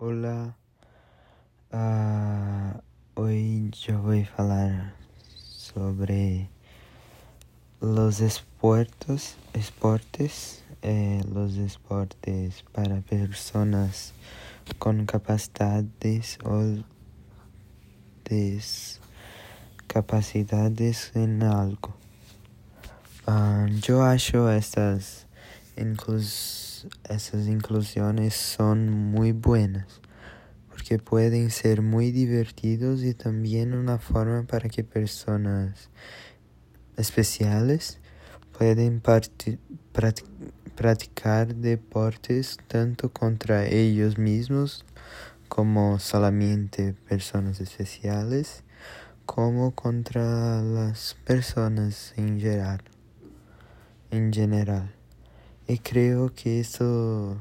Hola, uh, hoy yo voy a hablar sobre los esportes, esportes eh, los esportes para personas con capacidades o discapacidades en algo. Uh, yo acho estas inclus esas inclusiones son muy buenas porque pueden ser muy divertidos y también una forma para que personas especiales pueden practicar deportes tanto contra ellos mismos como solamente personas especiales como contra las personas en general. En general. Y creo que eso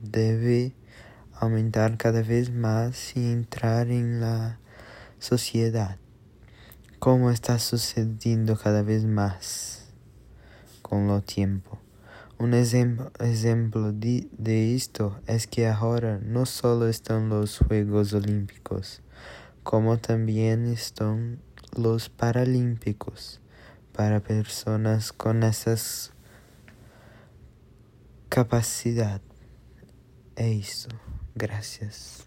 debe aumentar cada vez más y entrar en la sociedad, como está sucediendo cada vez más con el tiempo. Un ejemplo, de, de, esto es que ahora no solo están los Juegos Olímpicos, como también están los Paralímpicos para personas con esas capacidad. É isso. Graças.